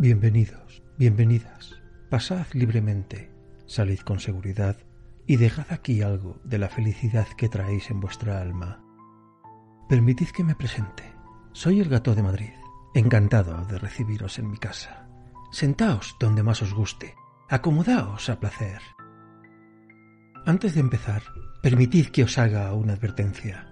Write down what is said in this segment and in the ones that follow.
Bienvenidos, bienvenidas. Pasad libremente, salid con seguridad y dejad aquí algo de la felicidad que traéis en vuestra alma. Permitid que me presente. Soy el gato de Madrid, encantado de recibiros en mi casa. Sentaos donde más os guste, acomodaos a placer. Antes de empezar, permitid que os haga una advertencia.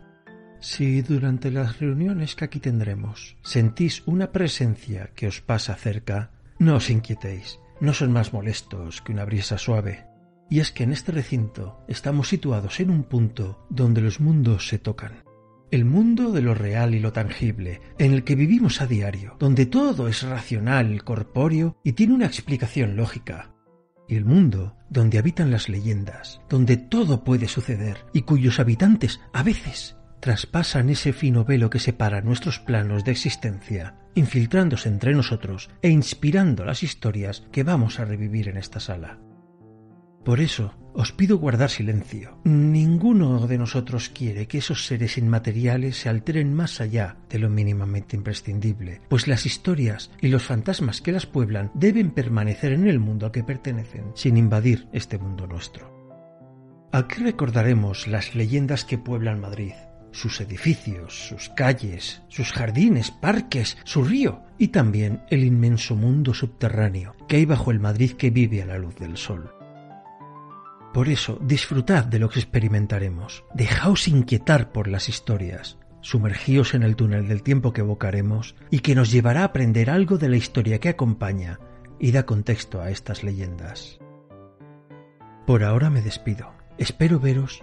Si durante las reuniones que aquí tendremos sentís una presencia que os pasa cerca, no os inquietéis, no son más molestos que una brisa suave. Y es que en este recinto estamos situados en un punto donde los mundos se tocan. El mundo de lo real y lo tangible, en el que vivimos a diario, donde todo es racional, corpóreo y tiene una explicación lógica. Y el mundo donde habitan las leyendas, donde todo puede suceder y cuyos habitantes a veces traspasan ese fino velo que separa nuestros planos de existencia, infiltrándose entre nosotros e inspirando las historias que vamos a revivir en esta sala. Por eso os pido guardar silencio. Ninguno de nosotros quiere que esos seres inmateriales se alteren más allá de lo mínimamente imprescindible, pues las historias y los fantasmas que las pueblan deben permanecer en el mundo al que pertenecen, sin invadir este mundo nuestro. Aquí recordaremos las leyendas que pueblan Madrid, sus edificios, sus calles, sus jardines, parques, su río y también el inmenso mundo subterráneo que hay bajo el Madrid que vive a la luz del sol. Por eso, disfrutad de lo que experimentaremos, dejaos inquietar por las historias, sumergíos en el túnel del tiempo que evocaremos y que nos llevará a aprender algo de la historia que acompaña y da contexto a estas leyendas. Por ahora me despido. Espero veros